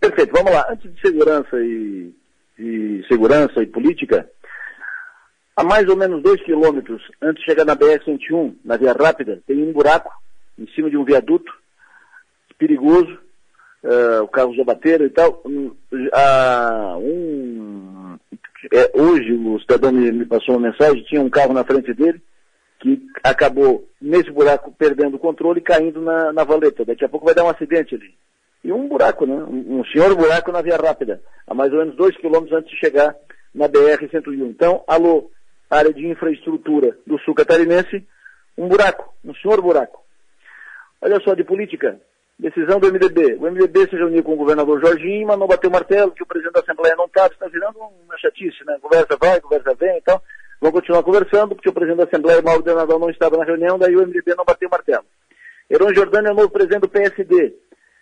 Perfeito, vamos lá. Antes de segurança e, e segurança e política, a mais ou menos dois quilômetros antes de chegar na BR-101, na Via Rápida, tem um buraco em cima de um viaduto perigoso, uh, o carro já bateram e tal. Um, um, é, hoje o cidadão me, me, passou uma mensagem, tinha um carro na frente dele que acabou nesse buraco perdendo o controle e caindo na, na valeta. Daqui a pouco vai dar um acidente ali. E um buraco, né? Um, um senhor buraco na via rápida, a mais ou menos dois quilômetros antes de chegar na BR-101. Então, alô, área de infraestrutura do sul catarinense, um buraco, um senhor buraco. Olha só, de política, decisão do MDB. O MDB se reuniu com o governador Jorginho, mas não bateu o martelo, que o presidente da Assembleia não estava, está virando uma chatice, né? Conversa vai, conversa vem, então vão continuar conversando, porque o presidente da Assembleia, Mauro Denadão, não estava na reunião, daí o MDB não bateu o martelo. Heron Jordano é o novo presidente do PSD.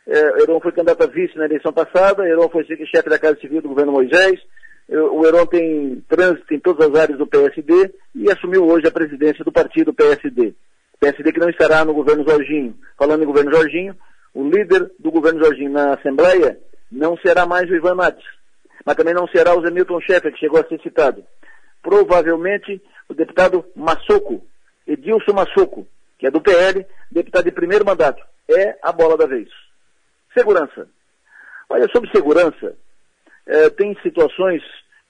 É, Heron foi candidato a vice na eleição passada, Heron foi chefe da Casa Civil do governo Moisés, o Heron tem trânsito em todas as áreas do PSD e assumiu hoje a presidência do partido PSD. PSD que não estará no governo Jorginho. Falando em governo Jorginho, o líder do governo Jorginho na Assembleia não será mais o Ivan Matos, mas também não será o Zemilton Schaeffer, que chegou a ser citado. Provavelmente o deputado Massoco, Edilson Massoco, que é do PL, deputado de primeiro mandato. É a bola da vez. Segurança. Olha, sobre segurança, é, tem situações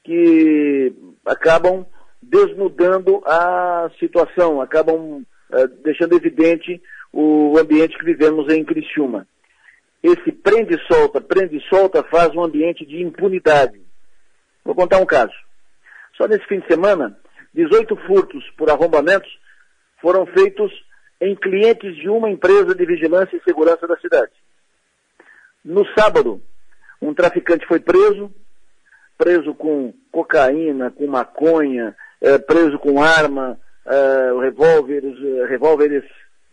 que acabam desnudando a situação, acabam é, deixando evidente o ambiente que vivemos em Criciúma. Esse prende e solta, prende e solta faz um ambiente de impunidade. Vou contar um caso. Só nesse fim de semana, 18 furtos por arrombamentos foram feitos em clientes de uma empresa de vigilância e segurança da cidade. No sábado, um traficante foi preso, preso com cocaína, com maconha, é, preso com arma, é, revólveres, é, revólveres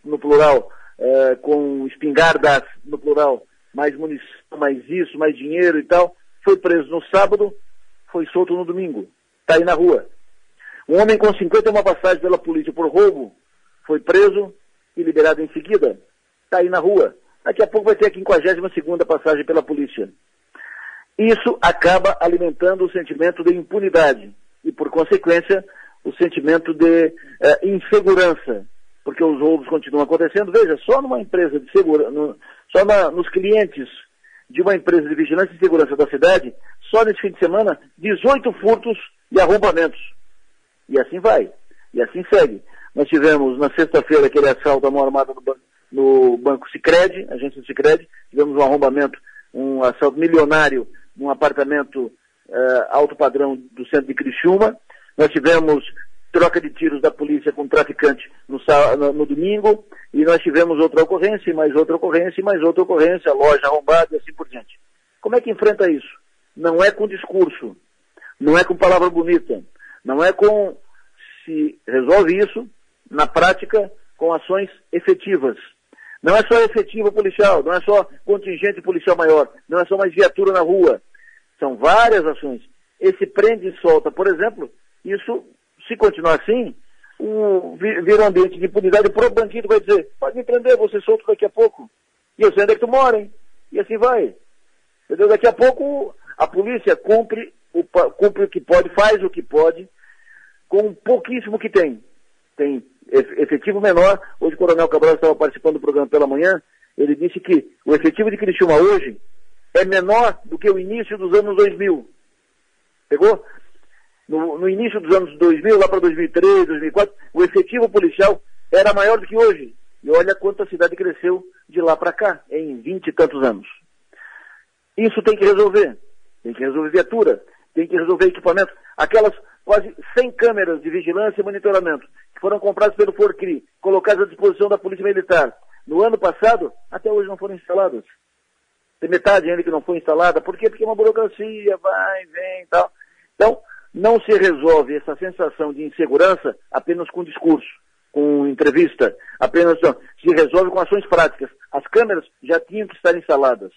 no plural, é, com espingardas no plural, mais munição, mais isso, mais dinheiro e tal. Foi preso no sábado, foi solto no domingo. Está aí na rua. Um homem com 51 passagens pela polícia por roubo foi preso e liberado em seguida. Está aí na rua. Daqui a pouco vai ter a 52 passagem pela polícia. Isso acaba alimentando o sentimento de impunidade e, por consequência, o sentimento de eh, insegurança porque os roubos continuam acontecendo. Veja, só numa empresa de segurança, no, só na, nos clientes de uma empresa de vigilância e segurança da cidade, só nesse fim de semana, 18 furtos e arrombamentos. E assim vai. E assim segue. Nós tivemos na sexta-feira aquele assalto à mão armada no, ban no Banco Sicredi, agência do Sicredi, tivemos um arrombamento, um assalto milionário num apartamento uh, alto padrão do centro de Criciúma. Nós tivemos troca de tiros da polícia com traficante no, no, no, domingo, e nós tivemos outra ocorrência, e mais outra ocorrência, e mais outra ocorrência, loja arrombada e assim por diante. Como é que enfrenta isso? Não é com discurso, não é com palavra bonita, não é com se resolve isso na prática com ações efetivas. Não é só efetivo policial, não é só contingente policial maior, não é só mais viatura na rua. São várias ações. Esse prende e solta, por exemplo, isso se continuar assim, um, vira um ambiente de impunidade, o próprio bandido vai dizer, pode me prender, você solto daqui a pouco. E eu sei onde é que tu mora, hein? E assim vai. Entendeu? Daqui a pouco a polícia cumpre o, cumpre o que pode, faz o que pode, com pouquíssimo que tem. Tem efetivo menor. Hoje o Coronel Cabral estava participando do programa pela manhã, ele disse que o efetivo de Criciúma hoje é menor do que o início dos anos 2000. Pegou? no, no início dos anos 2000, lá para 2003, 2004, o efetivo policial era maior do que hoje. E olha quanto a cidade cresceu de lá para cá, em vinte e tantos anos. Isso tem que resolver. Tem que resolver viatura, tem que resolver equipamento. Aquelas quase 100 câmeras de vigilância e monitoramento que foram compradas pelo Forcri, colocadas à disposição da Polícia Militar no ano passado, até hoje não foram instaladas. Tem metade ainda que não foi instalada. Por quê? Porque é uma burocracia, vai, vem e tal. Então, não se resolve essa sensação de insegurança apenas com discurso, com entrevista, apenas se resolve com ações práticas. As câmeras já tinham que estar instaladas.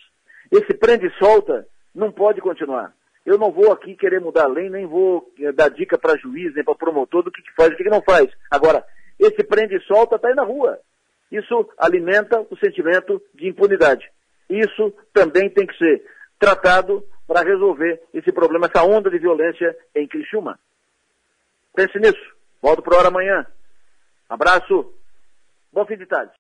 Esse prende e solta não pode continuar. Eu não vou aqui querer mudar a lei, nem vou eh, dar dica para juiz, nem para promotor do que, que faz e o que, que não faz. Agora, esse prende e solta está aí na rua. Isso alimenta o sentimento de impunidade. Isso também tem que ser tratado para resolver esse problema, essa onda de violência em Criciúma. Pense nisso. Volto para hora amanhã. Abraço. Bom fim de tarde.